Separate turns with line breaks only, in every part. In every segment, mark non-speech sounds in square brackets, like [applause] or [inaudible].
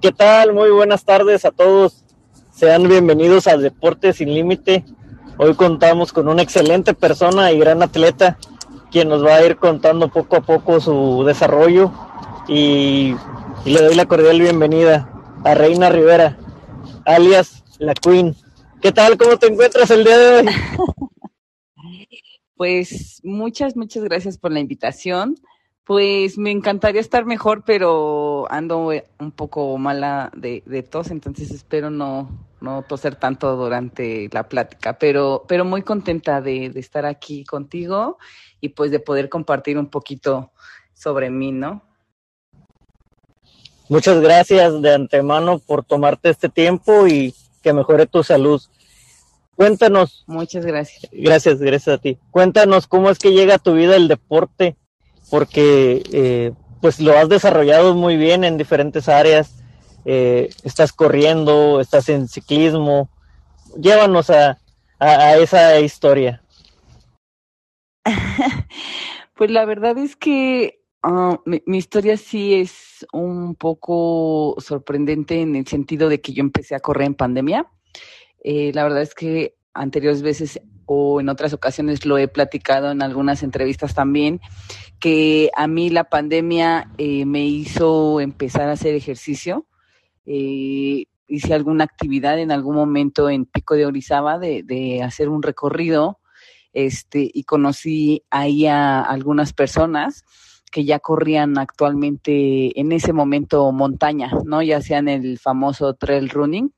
¿Qué tal? Muy buenas tardes a todos. Sean bienvenidos a Deportes sin Límite. Hoy contamos con una excelente persona y gran atleta, quien nos va a ir contando poco a poco su desarrollo y, y le doy la cordial bienvenida a Reina Rivera, alias la Queen. ¿Qué tal? ¿Cómo te encuentras el día de hoy? [laughs]
Pues muchas, muchas gracias por la invitación. Pues me encantaría estar mejor, pero ando eh, un poco mala de, de tos, entonces espero no, no toser tanto durante la plática, pero, pero muy contenta de, de estar aquí contigo y pues de poder compartir un poquito sobre mí, ¿no?
Muchas gracias de antemano por tomarte este tiempo y que mejore tu salud. Cuéntanos.
Muchas gracias.
Gracias, gracias a ti. Cuéntanos cómo es que llega a tu vida el deporte, porque eh, pues lo has desarrollado muy bien en diferentes áreas. Eh, estás corriendo, estás en ciclismo. Llévanos a, a, esa historia. [laughs]
pues la verdad es que mi, mi, historia sí es un poco sorprendente en el sentido de que yo empecé a correr en pandemia. Eh, la verdad es que anteriores veces o en otras ocasiones lo he platicado en algunas entrevistas también, que a mí la pandemia eh, me hizo empezar a hacer ejercicio. Eh, hice alguna actividad en algún momento en Pico de Orizaba de, de hacer un recorrido este, y conocí ahí a algunas personas que ya corrían actualmente en ese momento montaña, ¿no? Ya sean el famoso trail running.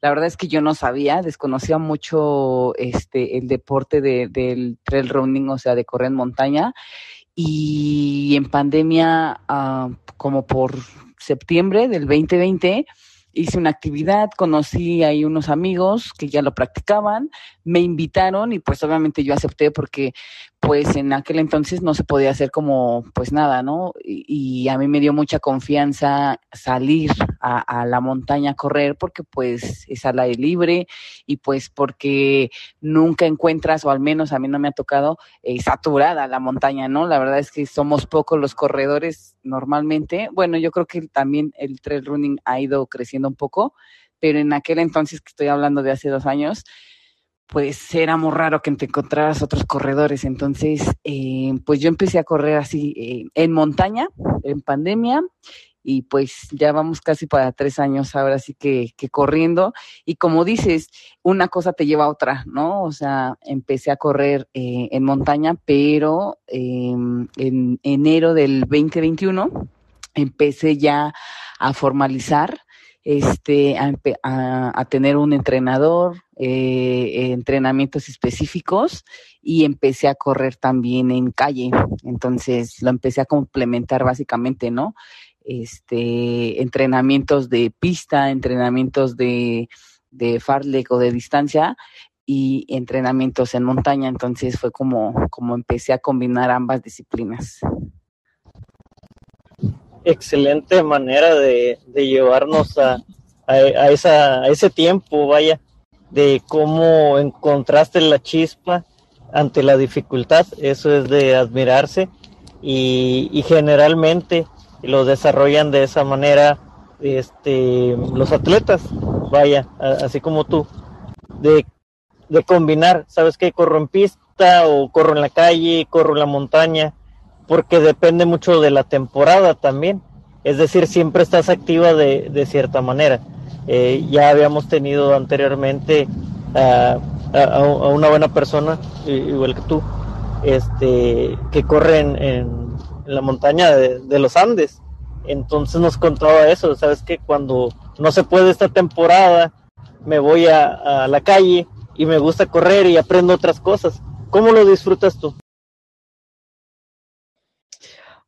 La verdad es que yo no sabía, desconocía mucho este el deporte de, del trail running, o sea, de correr en montaña. Y en pandemia, uh, como por septiembre del 2020, hice una actividad, conocí ahí unos amigos que ya lo practicaban, me invitaron y pues obviamente yo acepté porque pues en aquel entonces no se podía hacer como pues nada, ¿no? Y, a mí me dio mucha confianza salir a, a, la montaña a correr porque pues es al aire libre y pues porque nunca encuentras, o al menos a mí no me ha tocado, eh, saturada la montaña, ¿no? La verdad es que somos pocos los corredores normalmente. Bueno, yo creo que también el trail running ha ido creciendo un poco, pero en aquel entonces que estoy hablando de hace dos años, pues era muy raro que te encontraras otros corredores. Entonces, eh, pues yo empecé a correr así eh, en montaña, en pandemia, y pues ya vamos casi para tres años ahora sí que, corriendo. Y como dices, una cosa te lleva a otra, ¿no? O sea, empecé a correr eh, en montaña, pero eh, en enero del 2021 empecé ya a formalizar este, a, tener un entrenador, eh, entrenamientos específicos y empecé a correr también en calle. Entonces lo empecé a complementar básicamente, ¿no? Este, entrenamientos de pista, entrenamientos de, de o de distancia y entrenamientos en montaña. Entonces fue como, como empecé a combinar ambas disciplinas
excelente manera de, de llevarnos a, a, a, esa, a ese tiempo, vaya, de cómo encontraste la chispa ante la dificultad, eso es de admirarse y, y generalmente lo desarrollan de esa manera este, los atletas, vaya, así como tú, de, de combinar, ¿sabes qué? Corro en pista o corro en la calle, corro en la montaña, porque depende mucho de la temporada también. Es decir, siempre estás activa de, cierta manera. Eh, ya habíamos tenido anteriormente a, una buena persona, igual que tú, este, que corre en, la montaña de, de, los Andes. Entonces nos contaba eso, sabes que cuando no se puede esta temporada, me voy a, a la calle y me gusta correr y aprendo otras cosas. ¿Cómo lo disfrutas tú?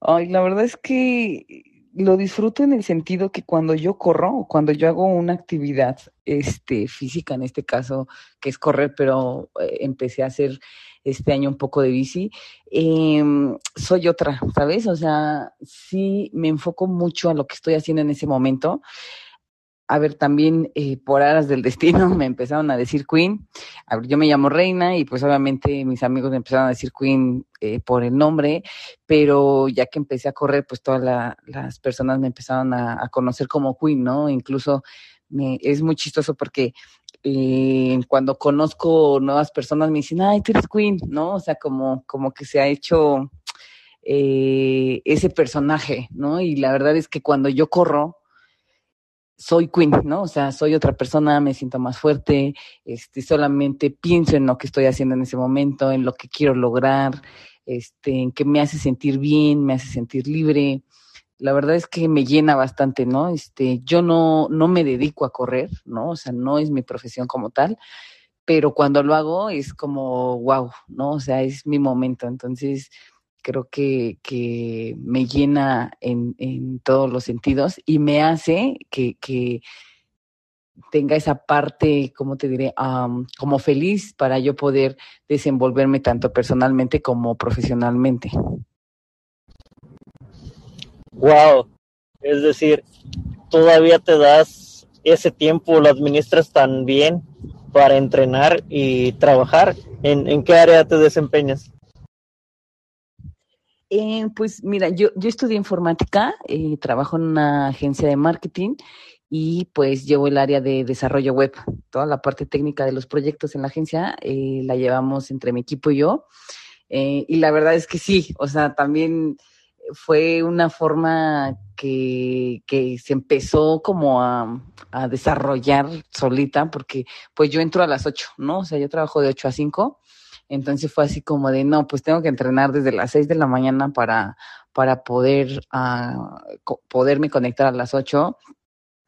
Ay, la verdad es que lo disfruto en el sentido que cuando yo corro, cuando yo hago una actividad este, física, en este caso, que es correr, pero eh, empecé a hacer este año un poco de bici, eh, soy otra, ¿sabes? O sea, sí me enfoco mucho a lo que estoy haciendo en ese momento. A ver, también eh, por aras del destino [laughs] me empezaron a decir Queen. Yo me llamo Reina y pues obviamente mis amigos me empezaron a decir Queen eh, por el nombre, pero ya que empecé a correr, pues todas las personas me empezaron a, conocer como Queen, ¿no? Incluso me, es muy chistoso porque eh, cuando conozco nuevas personas me dicen, ay, tú eres Queen, ¿no? O sea, como, como que se ha hecho ese personaje, ¿no? Y la verdad es que cuando yo corro, soy Queen, ¿no? O sea, soy otra persona, me siento más fuerte, este, solamente pienso en lo que estoy haciendo en ese momento, en lo que quiero lograr, este, en que me hace sentir bien, me hace sentir libre. La verdad es que me llena bastante, ¿no? Este, yo no, no me dedico a correr, ¿no? O sea, no es mi profesión como tal, pero cuando lo hago es como, wow, ¿no? O sea, es mi momento. Entonces, creo que, que me llena en, en, todos los sentidos y me hace que, que tenga esa parte, como te diré, como feliz para yo poder desenvolverme tanto personalmente como profesionalmente.
Wow, es decir, todavía te das ese tiempo, lo administras tan bien para entrenar y trabajar. ¿En, en qué área te desempeñas?
Eh, pues mira, yo, yo estudié informática, eh, trabajo en una agencia de marketing y pues llevo el área de desarrollo web. Toda la parte técnica de los proyectos en la agencia eh, la llevamos entre mi equipo y yo. y la verdad es que sí, o sea, también fue una forma que, que se empezó como a, a, desarrollar solita, porque pues yo entro a las 8, ¿no? O sea, yo trabajo de 8 a 5 entonces fue así como de, no, pues tengo que entrenar desde las 6 de la mañana para, para poder, uh, poderme conectar a las 8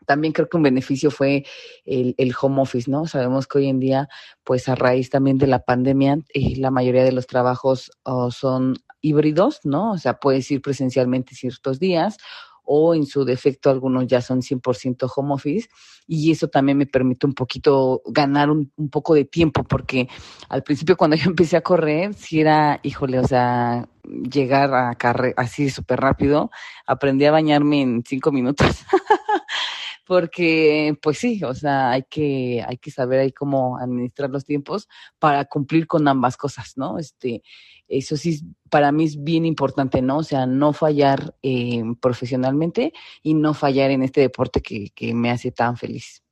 también creo que un beneficio fue el, el, home office, ¿no? Sabemos que hoy en día, pues a raíz también de la pandemia, eh, la mayoría de los trabajos oh, son híbridos, ¿no? O sea, puedes ir presencialmente ciertos días o en su defecto algunos ya son 100% home office y eso también me permite un poquito ganar un, poco de tiempo porque al principio cuando [laughs] yo empecé a correr, si era, híjole, o sea, llegar a carrer así súper rápido, aprendí a bañarme en cinco minutos. [laughs] porque pues sí, o sea, hay que, hay que saber ahí cómo administrar los tiempos para cumplir con ambas cosas, ¿no? Este, eso sí, para mí es bien importante, ¿no? O sea, no fallar eh, profesionalmente y no fallar en este deporte que, que me hace tan feliz.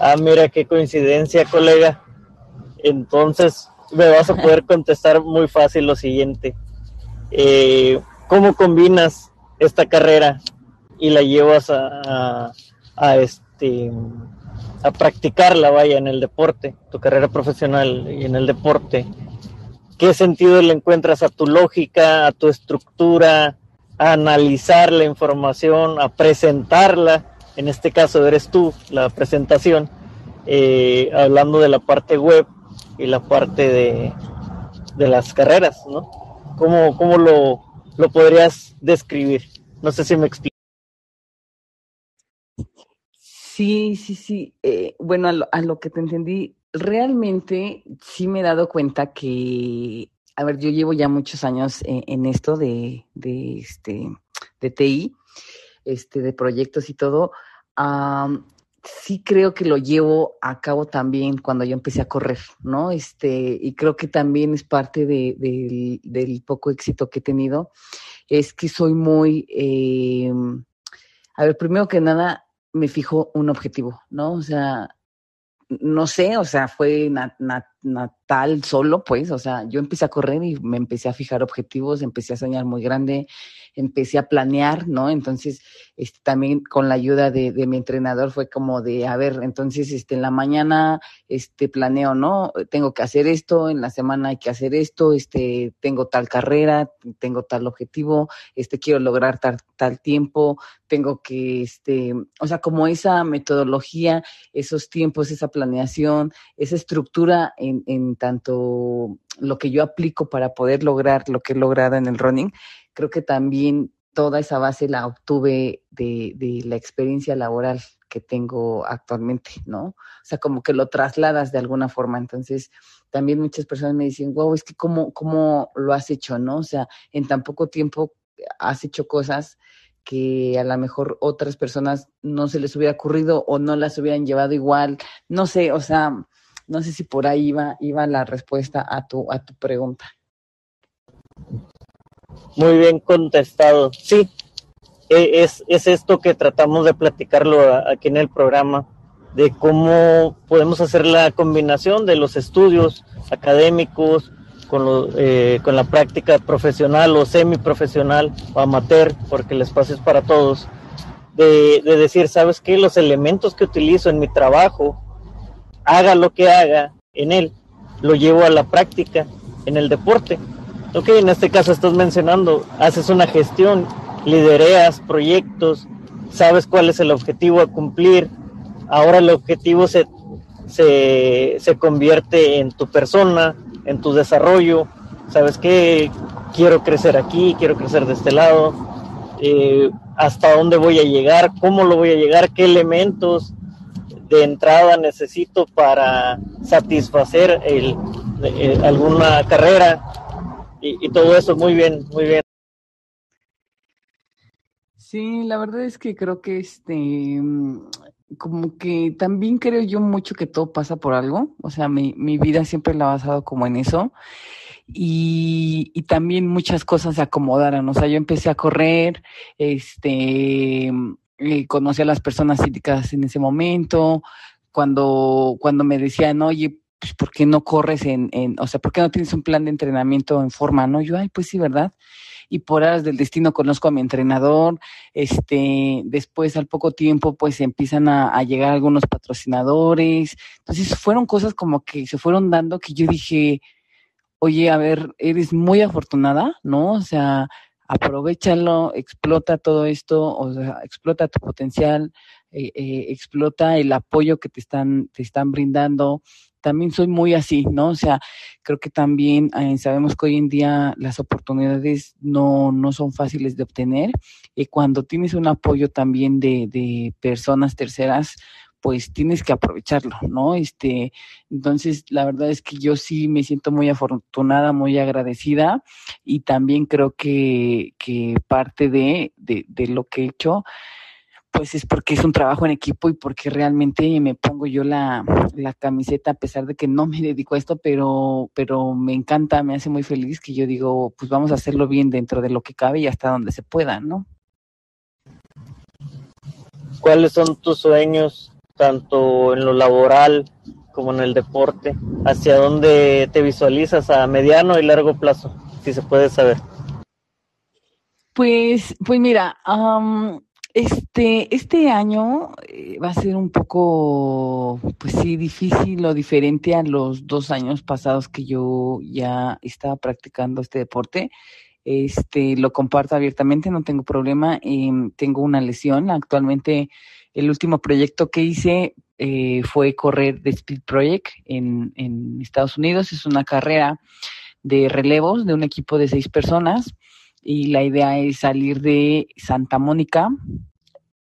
Ah, mira qué coincidencia, colega. Entonces, me vas a poder [laughs] contestar muy fácil lo siguiente. Eh, ¿Cómo combinas esta carrera y la llevas a, a, este a practicarla vaya en el deporte, tu carrera profesional y en el deporte? ¿Qué sentido le encuentras a tu lógica, a tu estructura, a analizar la información, a presentarla? En este caso eres tú, la presentación, eh, hablando de la parte web y la parte de, de las carreras, ¿no? ¿Cómo, cómo lo, lo podrías describir? No sé si me explico.
Sí, sí, sí. Eh, bueno, a lo, a lo, que te entendí, realmente sí me he dado cuenta que, a ver, yo llevo ya muchos años en, en esto de, de, este, de TI, este, de proyectos y todo. Um, sí creo que lo llevo a cabo también cuando yo empecé a correr, ¿no? Este, y creo que también es parte de, de, del poco éxito que he tenido, es que soy muy, eh, a ver, primero que nada, me fijo un objetivo, ¿no? O sea, no sé, o sea, fue natal solo, pues, o sea, yo empecé a correr y me empecé a fijar objetivos, empecé a soñar muy grande, empecé a planear, ¿no? Entonces, este, también con la ayuda de, de, mi entrenador fue como de, a ver, entonces, este, en la mañana, este, planeo, ¿no? Tengo que hacer esto, en la semana hay que hacer esto, este, tengo tal carrera, tengo tal objetivo, este, quiero lograr tal, tal tiempo, tengo que, este, o sea, como esa metodología, esos tiempos, esa planeación, esa estructura en, en tanto lo que yo aplico para poder lograr lo que he logrado en el running, creo que también toda esa base la obtuve de, de la experiencia laboral que tengo actualmente, ¿no? O sea, como que lo trasladas de alguna forma. Entonces, también muchas personas me dicen, wow, es que cómo, cómo lo has hecho, ¿no? O sea, en tan poco tiempo has hecho cosas que a lo mejor otras personas no se les hubiera ocurrido o no las hubieran llevado igual. No sé, o sea, no sé si por ahí iba, iba la respuesta a tu, a tu pregunta.
Muy bien contestado. Sí, e, es, es esto que tratamos de platicarlo aquí en el programa, de cómo podemos hacer la combinación de los estudios académicos, con, eh, con la práctica profesional o semiprofesional o amateur, porque el espacio es para todos, de, de decir, ¿sabes qué? Los elementos que utilizo en mi trabajo, haga lo que haga en él, lo llevo a la práctica en el deporte. Ok, en este caso estás mencionando, haces una gestión, lidereas proyectos, sabes cuál es el objetivo a cumplir, ahora el objetivo se, se, se convierte en tu persona, en tu desarrollo, sabes que quiero crecer aquí, quiero crecer de este lado, eh, hasta dónde voy a llegar, cómo lo voy a llegar, qué elementos de entrada necesito para satisfacer el, alguna carrera y, todo eso muy bien, muy bien.
Sí, la verdad es que creo que este como que también creo yo mucho que todo pasa por algo, o sea, mi, mi vida siempre la ha basado como en eso. Y, y, también muchas cosas se acomodaron, o sea, yo empecé a correr, este, eh, conocí a las personas indicadas en ese momento, cuando, cuando me decían, oye, pues, ¿por qué no corres en, en, o sea, ¿por qué no tienes un plan de entrenamiento en forma? No, yo, ay, pues sí, ¿verdad? y por horas del destino conozco a mi entrenador, este, después al poco tiempo pues empiezan a llegar algunos patrocinadores, entonces fueron cosas como que se fueron dando que yo dije, oye, a ver, eres muy afortunada, ¿no? O sea, aprovechalo, explota todo esto, o sea, explota tu potencial, eh, eh, explota el apoyo que te están, te están brindando, también soy muy así, ¿no? O sea, creo que también eh, sabemos que hoy en día las oportunidades no, no son fáciles de obtener y cuando tienes un apoyo también de, de personas terceras, pues tienes que aprovecharlo, ¿no? Este, entonces, la verdad es que yo sí me siento muy afortunada, muy agradecida y también creo que, que parte de, de, lo que he hecho pues es porque es un trabajo en equipo y porque realmente me pongo yo la, la, camiseta a pesar de que no me [laughs] dedico a esto, pero, pero me encanta, me hace muy feliz que yo digo, pues vamos a hacerlo bien dentro de lo que cabe y hasta donde se pueda, ¿no?
¿Cuáles son tus sueños, tanto en lo laboral como en el deporte? ¿Hacia dónde te visualizas a mediano y largo plazo, si se puede saber?
Pues, pues mira, um, este, este año eh, va a ser un poco, pues sí, difícil o diferente a los dos años pasados que yo ya estaba practicando este deporte. Este, lo comparto abiertamente, no tengo problema. Eh, tengo una lesión. Actualmente, el último proyecto que hice eh, fue correr The Speed Project en, en Estados Unidos. Es una carrera de relevos de un equipo de seis personas y la idea es salir de Santa Mónica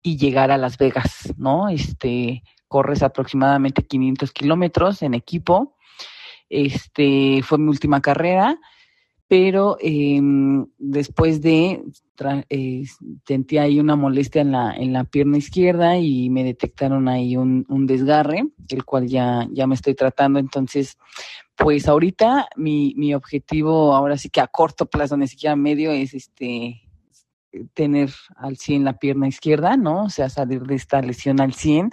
y llegar a Las Vegas, ¿no? Este, corres aproximadamente 500 kilómetros en equipo. Este, fue mi última carrera, pero eh, después de, eh, sentí ahí una molestia en la, en la pierna izquierda y me detectaron ahí un, un desgarre, el cual ya, ya me estoy tratando. Entonces, pues ahorita mi, mi objetivo, ahora sí que a corto plazo, ni siquiera medio, es este tener al 100 la pierna izquierda, ¿no? O sea, salir de esta lesión al 100.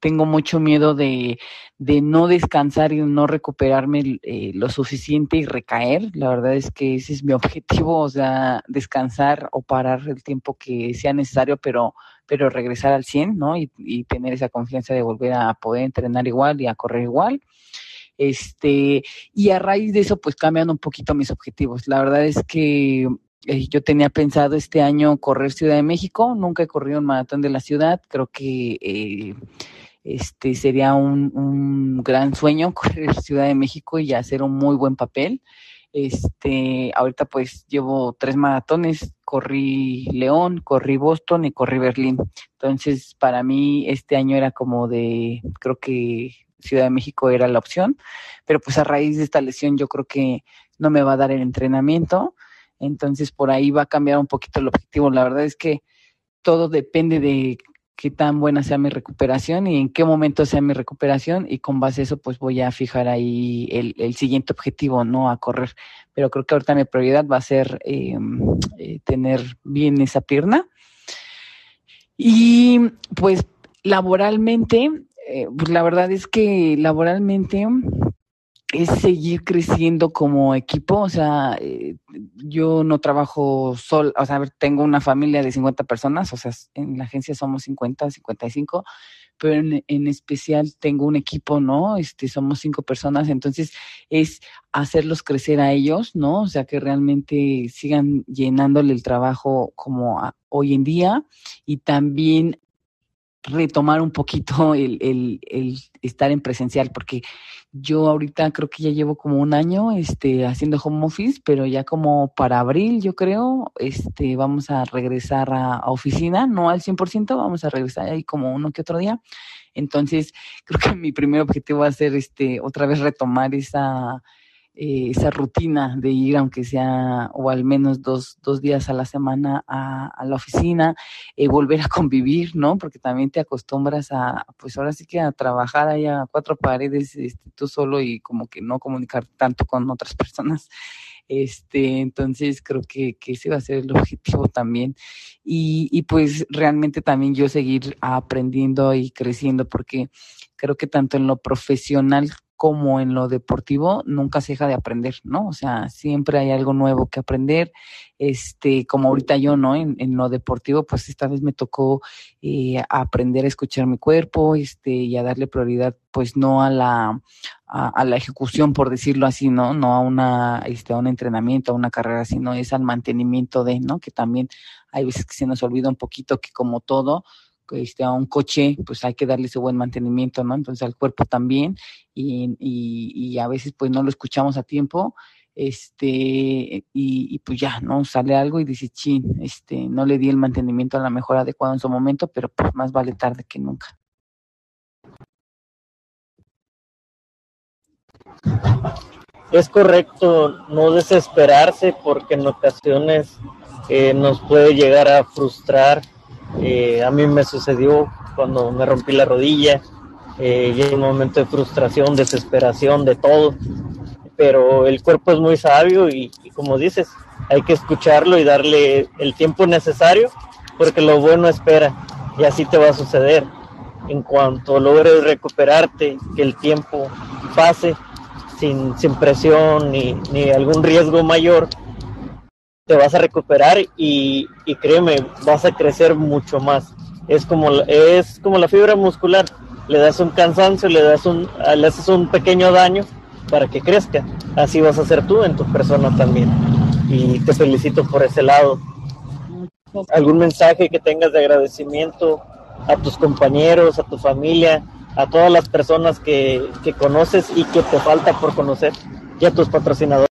Tengo mucho miedo de, de no descansar y no recuperarme eh, lo suficiente y recaer. La verdad es que ese es mi [laughs] objetivo, o sea, descansar o parar el tiempo que sea necesario, pero, pero regresar al 100, ¿no? Y, y tener esa confianza de volver a poder entrenar igual y a correr igual. Este, y a raíz de eso, pues cambian un poquito mis objetivos. La verdad es que eh, yo tenía pensado este año correr Ciudad de México, nunca he corrido un maratón de la ciudad, creo que eh, este sería un, gran sueño [laughs] correr Ciudad de México y hacer un muy buen papel. Este, ahorita pues llevo tres maratones, corrí León, corrí Boston y corrí Berlín. Entonces, para mí este año era como de, creo que Ciudad de México era la opción, pero pues a raíz de esta lesión yo creo que no me va a dar el entrenamiento entonces por ahí va a cambiar un poquito el objetivo. La verdad es que todo depende de qué tan buena sea mi recuperación y en qué momento sea mi recuperación y con base a eso pues voy a fijar ahí el, el siguiente objetivo, ¿no? A correr. Pero creo que ahorita mi prioridad va a ser eh, eh, tener bien esa pierna. Y pues laboralmente, eh, pues la verdad es que laboralmente es seguir creciendo como equipo, o sea, eh, yo no trabajo solo, o sea, tengo una familia de 50 personas, o sea, en la agencia somos 50, 55, pero en, en especial tengo un equipo, ¿no? Este, somos cinco personas, entonces es hacerlos crecer a ellos, ¿no? O sea, que realmente sigan llenándole el trabajo como hoy en día y también retomar un poquito el, el, estar en presencial, porque yo ahorita creo que ya llevo como un año este, haciendo home office, pero ya como para abril, yo creo, este, vamos a regresar a, a oficina, no al 100%, vamos a regresar ahí como uno que otro día. Entonces, [laughs] creo que mi primer objetivo va a ser este, otra vez retomar esa eh, esa rutina de ir, aunque sea, o al menos dos, dos días a la semana a, a la oficina, eh, volver a convivir, ¿no? Porque también te acostumbras a, pues ahora sí que a trabajar allá a cuatro paredes, este, tú solo y como que no comunicar tanto con otras [laughs] personas. Este, entonces creo que, que ese va a ser el objetivo también. Y, y pues realmente también yo seguir aprendiendo y creciendo porque creo que tanto en lo profesional como en lo deportivo, nunca se deja de aprender, ¿no? O sea, siempre hay algo nuevo que aprender. Este, como ahorita yo, ¿no? En, en lo deportivo, pues esta vez me tocó eh, aprender a escuchar mi cuerpo, este, y a darle prioridad, pues no a la, a, a, la ejecución, por decirlo así, ¿no? No a una, este, a un entrenamiento, a una carrera, sino es al mantenimiento de, ¿no? Que también hay veces que se nos olvida un poquito que como todo, este, a un coche, pues hay que darle ese buen mantenimiento, ¿no? Entonces al cuerpo también, y, y, y a veces pues no lo escuchamos a tiempo, este, y, y, pues ya, ¿no? Sale algo y dice, chin, este, no le di el mantenimiento a la mejor adecuado en su momento, pero pues más vale tarde que nunca.
Es correcto no desesperarse porque en ocasiones eh, nos puede llegar a frustrar eh, a mí me sucedió cuando me rompí la rodilla, eh, y un momento de frustración, desesperación, de todo. Pero el cuerpo es muy sabio y, y, como dices, hay que escucharlo y darle el tiempo necesario porque lo bueno espera y así te va a suceder. En cuanto logres recuperarte, que el tiempo pase sin, sin presión ni, ni algún riesgo mayor, te vas a recuperar y, y, créeme, vas a crecer mucho más. Es como, es como la fibra muscular, le das un cansancio, le, das un, le haces un pequeño daño para que crezca. Así vas a ser tú en tu persona también. Y te felicito por ese lado. ¿Algún mensaje que tengas de agradecimiento a tus compañeros, a tu familia, a todas las personas que, que conoces y que te falta por conocer y a tus patrocinadores?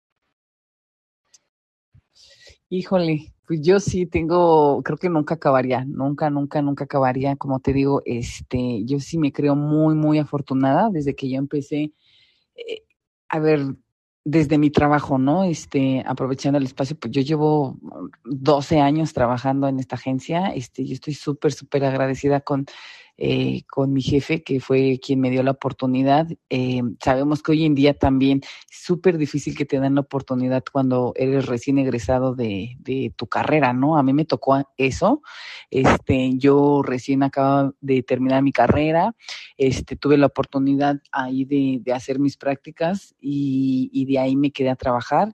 Híjole, pues yo sí tengo, creo que nunca acabaría, nunca, nunca, nunca acabaría. Como te digo, este, yo sí me creo muy, muy afortunada desde que yo empecé. Eh, a ver, desde mi trabajo, ¿no? Este, aprovechando el espacio, pues yo llevo 12 años trabajando en esta agencia. Este, yo estoy súper, súper agradecida con eh, con mi jefe, que fue quien me dio la oportunidad. Eh, sabemos que hoy en día también es súper difícil que te den la oportunidad cuando eres recién egresado de, de, tu carrera, ¿no? A mí me tocó eso. Este, yo recién acabo de terminar mi carrera, este, tuve la oportunidad ahí de, de hacer mis prácticas y, y de ahí me quedé a trabajar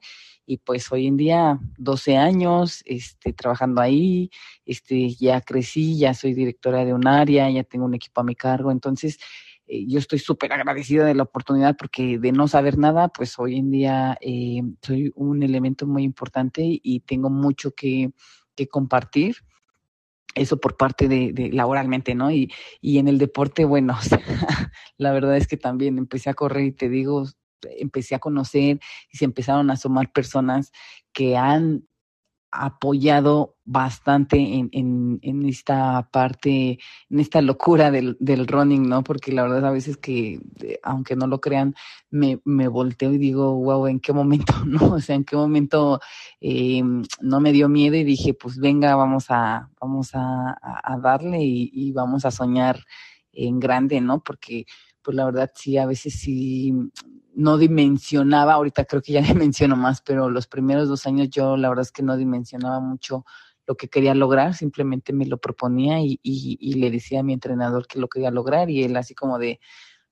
y pues hoy en día 12 años este, trabajando ahí, este, ya crecí, ya soy directora de un área, ya tengo un equipo a mi cargo, entonces eh, yo estoy súper agradecida de la oportunidad porque de no saber nada, pues hoy en día eh, soy un elemento muy importante y tengo mucho que, que compartir eso por parte de, laboralmente, ¿no? Y, y en el deporte, bueno, [laughs] la verdad es que también empecé a correr y te digo, empecé a conocer y se empezaron a sumar personas que han apoyado bastante en, en, en, esta parte, en esta locura del, del running, ¿no? Porque la verdad a veces que, aunque no lo crean, me, me volteo y digo, wow, ¿en qué momento, [laughs] no? O sea, ¿en qué momento eh, no me dio miedo y dije, pues venga, vamos a, vamos a, a darle y vamos a soñar en grande, ¿no? Porque pues la verdad sí, a veces sí no dimensionaba, ahorita creo que ya [laughs] me menciono más, pero los primeros dos años yo la verdad es que no dimensionaba mucho lo que quería lograr, simplemente me lo proponía y, y, y le decía a mi entrenador que lo quería lograr y él así como de,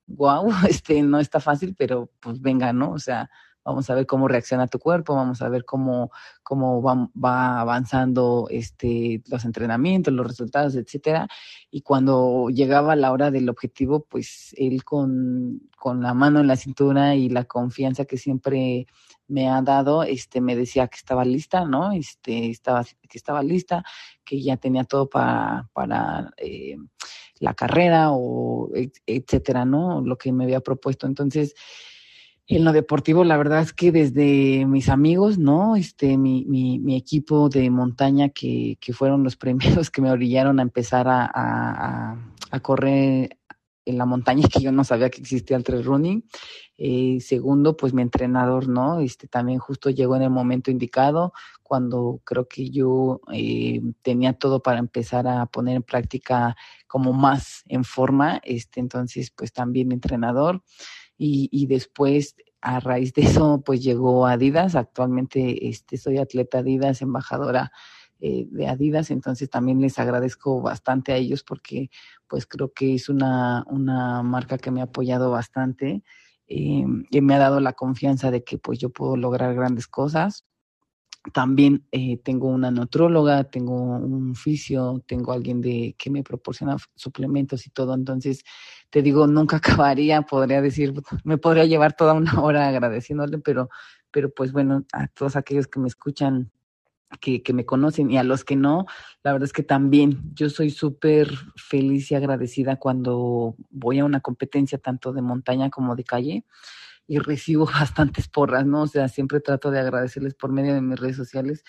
wow, [laughs] este no está fácil, pero pues venga, ¿no? O sea, vamos a ver cómo reacciona tu cuerpo, vamos a ver cómo, cómo va, va, avanzando este, los entrenamientos, los resultados, etcétera. Y cuando llegaba la hora del objetivo, pues él con, con la mano en la cintura y la confianza que siempre me ha dado, este, me decía que estaba lista, ¿no? Este, estaba, que estaba lista, que ya tenía todo para, para eh, la carrera o etcétera, ¿no? Lo que me había propuesto. Entonces, en lo deportivo, la verdad es que desde mis amigos, ¿no? Este, mi, mi, mi equipo de montaña que, que fueron los [laughs] primeros que me orillaron a empezar a, a, a correr en la montaña, que yo no sabía que existía el trail running. Eh, segundo, pues mi entrenador, ¿no? Este también justo llegó en el momento indicado, cuando creo que yo eh, tenía todo para empezar a poner en práctica como más en forma. Este, entonces, pues también mi entrenador y, y después a raíz de eso pues llegó Adidas, actualmente este soy atleta Adidas, embajadora eh, de Adidas, entonces también les agradezco bastante a ellos porque pues creo que es una, una marca que me ha apoyado bastante eh, y me ha dado la confianza de que pues yo puedo lograr grandes cosas también eh, tengo una nutróloga, tengo un fisio, tengo alguien de que me proporciona suplementos y todo. Entonces, te digo, nunca [laughs] acabaría, podría decir, [laughs] me podría llevar toda una hora agradeciéndole, pero, pero pues bueno, a todos aquellos que me escuchan, que, que me conocen y a los que no, la verdad es que también yo soy súper feliz y agradecida cuando voy a una competencia tanto de montaña como de calle y recibo [laughs] bastantes porras, ¿no? O sea, siempre trato de agradecerles por medio de mis redes sociales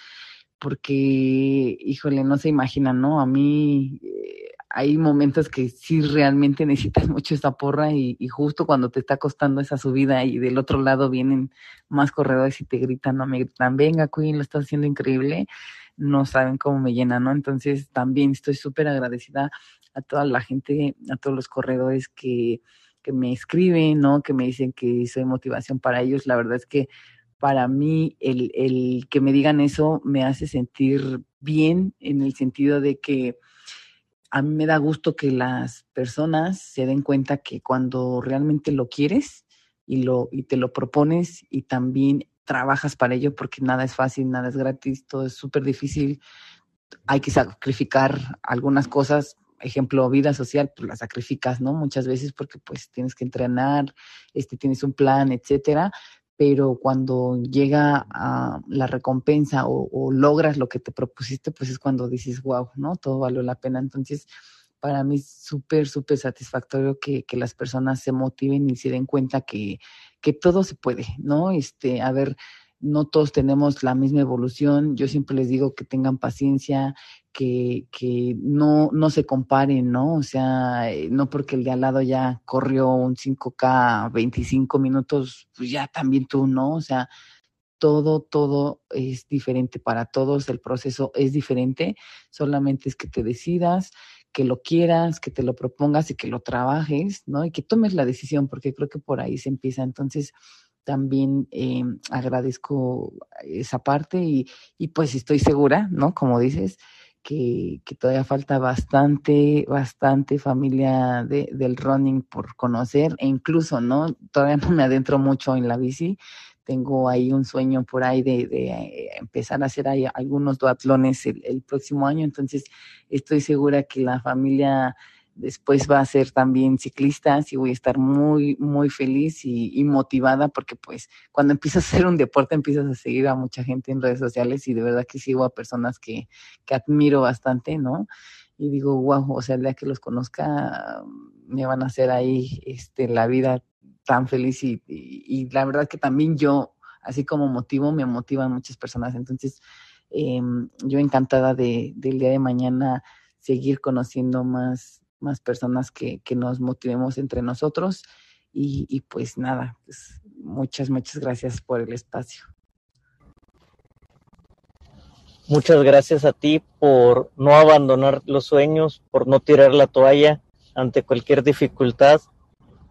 porque, híjole, no se imaginan, ¿no? A mí eh, hay momentos que sí realmente [laughs] necesitas mucho esa porra y, y, justo cuando te está costando esa subida y del otro lado vienen más corredores y te gritan, no me gritan, venga, Queen, lo estás haciendo increíble, no saben cómo me llena, ¿no? Entonces también estoy súper agradecida a toda la gente, a todos los corredores que que me escriben, ¿no? Que me dicen que soy motivación para ellos. La verdad es que para mí el, el que me digan eso me hace sentir bien en el sentido de que a mí me da gusto que las personas se den cuenta que cuando realmente lo quieres y, lo, y te lo propones y también trabajas para ello, porque nada es fácil, nada es gratis, todo es súper difícil, hay que sacrificar algunas cosas ejemplo, vida social, pues la sacrificas, ¿no? Muchas veces porque pues tienes que entrenar, este, tienes un plan, etcétera, pero cuando llega a la recompensa o, o, logras lo que te propusiste, pues es cuando dices, wow, ¿no? Todo valió la pena. Entonces, para mí es súper, súper satisfactorio que, que las personas se motiven y se den cuenta que, que todo se puede, ¿no? Este, a ver, no todos tenemos la misma evolución. Yo siempre les digo que tengan paciencia, que, que no, no se comparen, ¿no? O sea, eh, no porque el de al lado ya corrió un 5K 25 minutos, pues ya también tú, ¿no? O sea, todo, todo es diferente para todos, el proceso es diferente, solamente es que te decidas, que lo quieras, que te lo propongas y que lo trabajes, ¿no? Y que tomes la decisión, porque creo que por ahí se empieza. Entonces, también eh, agradezco esa parte y, y pues estoy segura, ¿no? Como dices, que, todavía falta bastante, bastante familia de, del running por conocer e incluso, ¿no? Todavía no me adentro mucho en la bici. Tengo ahí un sueño por ahí de, de empezar a hacer algunos duatlones el próximo año. Entonces, estoy segura que la familia después va a ser también ciclista y voy a estar muy, muy feliz y, y, motivada porque pues cuando empiezas a hacer un deporte empiezas a seguir a mucha gente en redes sociales y de verdad que sigo a personas que, que admiro bastante, ¿no? Y digo, wow, o sea, el día que los conozca me van a hacer ahí este, la vida tan feliz y, y, y la verdad que también yo, así como motivo, me motivan muchas personas. Entonces, Em, yo encantada de, del día de mañana seguir conociendo más, más personas que, que nos motivemos entre nosotros. Y, y pues nada, pues muchas, muchas gracias por el espacio.
Muchas gracias a ti por no abandonar los sueños, por no tirar la toalla ante cualquier dificultad.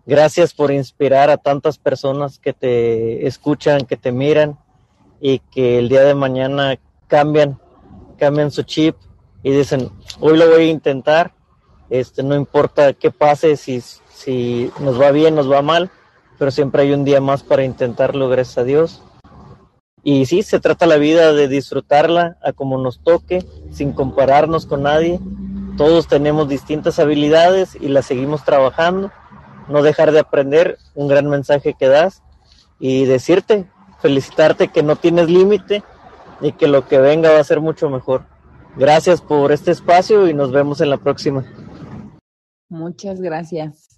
Gracias por inspirar a tantas personas que te escuchan, que te miran y que el día de mañana cambian, cambian su chip y dicen, hoy lo voy a intentar, este, no importa qué pase, si, si nos va bien, nos va mal, pero siempre hay un día más para intentarlo, gracias a Dios. Y sí, se trata la vida de disfrutarla a como nos toque, sin compararnos con nadie. Todos tenemos distintas habilidades y las seguimos trabajando. No dejar de aprender, un gran mensaje que das y decirte, felicitarte que no tienes límite y que lo que venga va a ser mucho mejor. Gracias por este espacio y nos vemos en la próxima.
Muchas gracias.